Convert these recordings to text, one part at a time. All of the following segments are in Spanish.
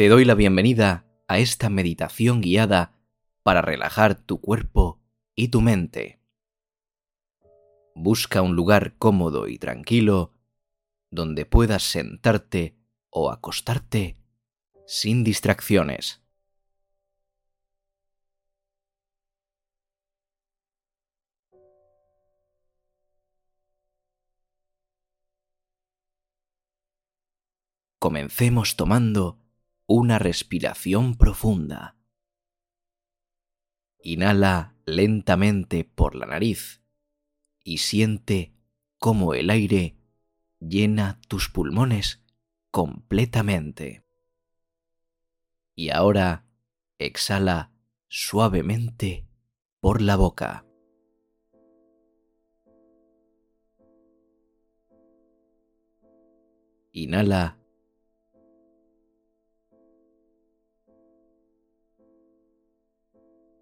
Te doy la bienvenida a esta meditación guiada para relajar tu cuerpo y tu mente. Busca un lugar cómodo y tranquilo donde puedas sentarte o acostarte sin distracciones. Comencemos tomando una respiración profunda. Inhala lentamente por la nariz y siente cómo el aire llena tus pulmones completamente. Y ahora exhala suavemente por la boca. Inhala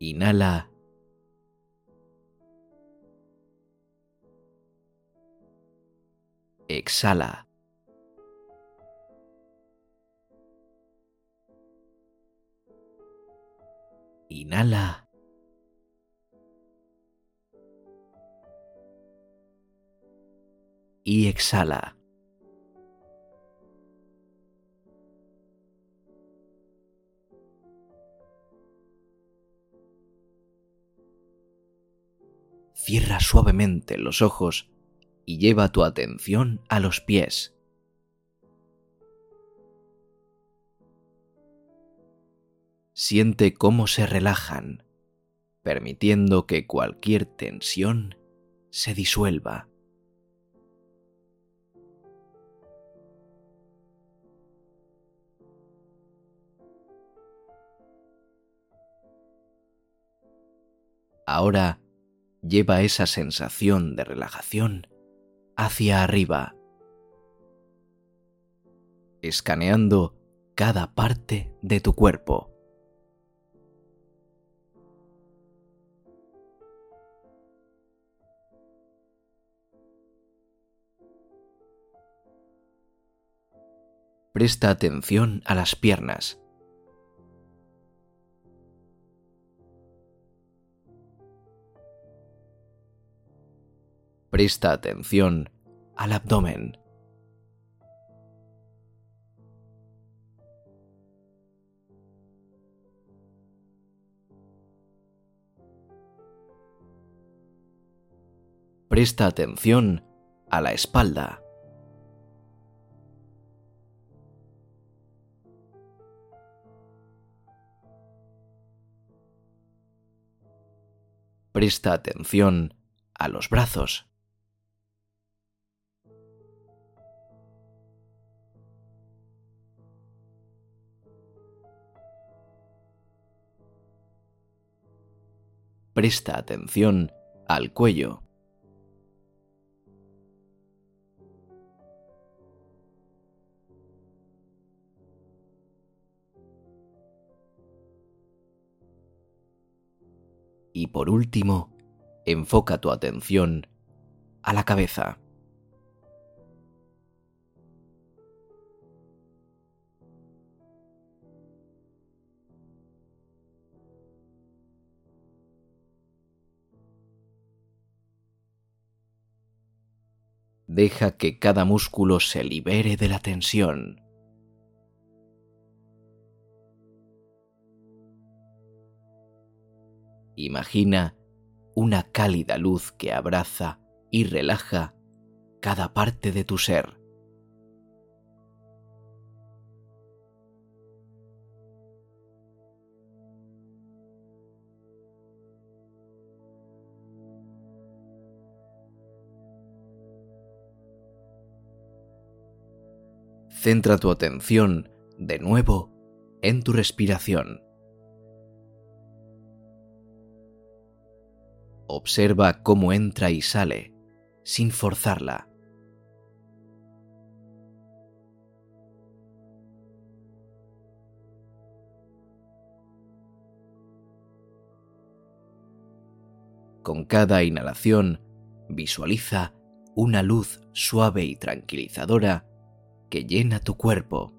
Inhala. Exhala. Inhala. Y exhala. Cierra suavemente los ojos y lleva tu atención a los pies. Siente cómo se relajan, permitiendo que cualquier tensión se disuelva. Ahora lleva esa sensación de relajación hacia arriba, escaneando cada parte de tu cuerpo. Presta atención a las piernas. Presta atención al abdomen. Presta atención a la espalda. Presta atención a los brazos. Presta atención al cuello. Y por último, enfoca tu atención a la cabeza. Deja que cada músculo se libere de la tensión. Imagina una cálida luz que abraza y relaja cada parte de tu ser. Centra tu atención de nuevo en tu respiración. Observa cómo entra y sale sin forzarla. Con cada inhalación, visualiza una luz suave y tranquilizadora que llena tu cuerpo.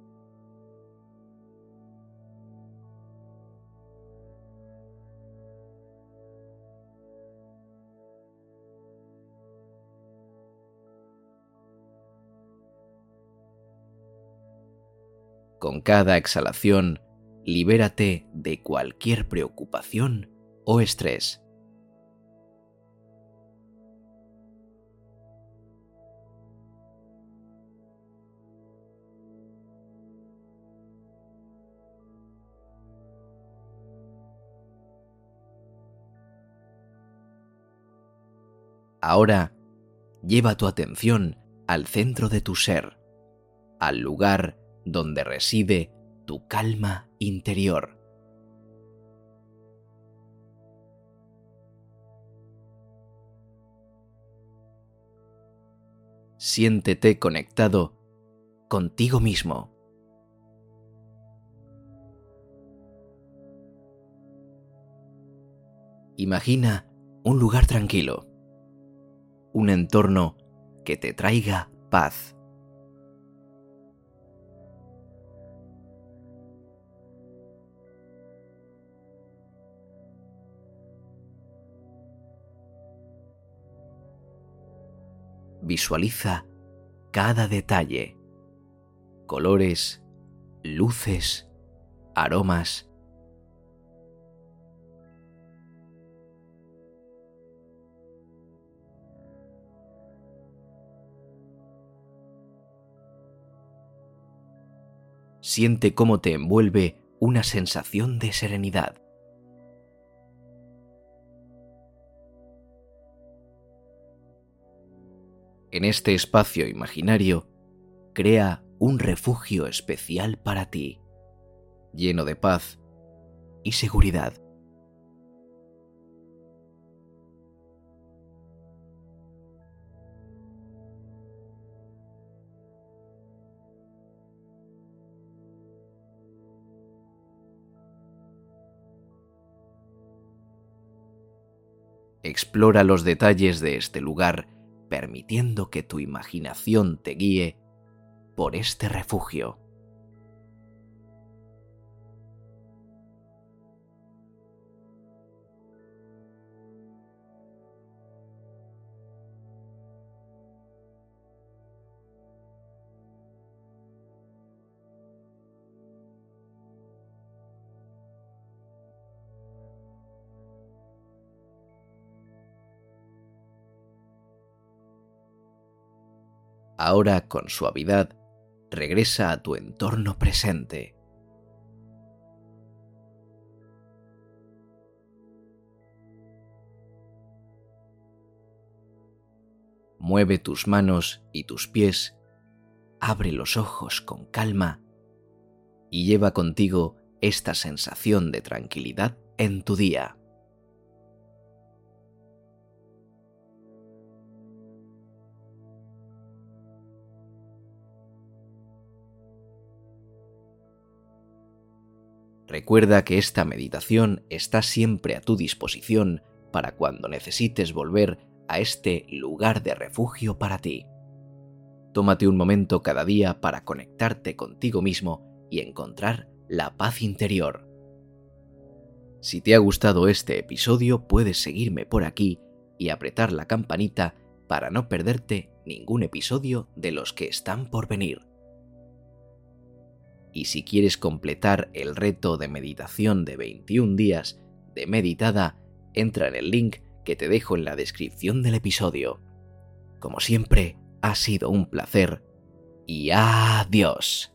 Con cada exhalación, libérate de cualquier preocupación o estrés. Ahora, lleva tu atención al centro de tu ser, al lugar donde reside tu calma interior. Siéntete conectado contigo mismo. Imagina un lugar tranquilo un entorno que te traiga paz. Visualiza cada detalle, colores, luces, aromas, siente cómo te envuelve una sensación de serenidad. En este espacio imaginario, crea un refugio especial para ti, lleno de paz y seguridad. Explora los detalles de este lugar, permitiendo que tu imaginación te guíe por este refugio. Ahora con suavidad, regresa a tu entorno presente. Mueve tus manos y tus pies, abre los ojos con calma y lleva contigo esta sensación de tranquilidad en tu día. Recuerda que esta meditación está siempre a tu disposición para cuando necesites volver a este lugar de refugio para ti. Tómate un momento cada día para conectarte contigo mismo y encontrar la paz interior. Si te ha gustado este episodio puedes seguirme por aquí y apretar la campanita para no perderte ningún episodio de los que están por venir. Y si quieres completar el reto de meditación de 21 días de meditada, entra en el link que te dejo en la descripción del episodio. Como siempre, ha sido un placer y adiós.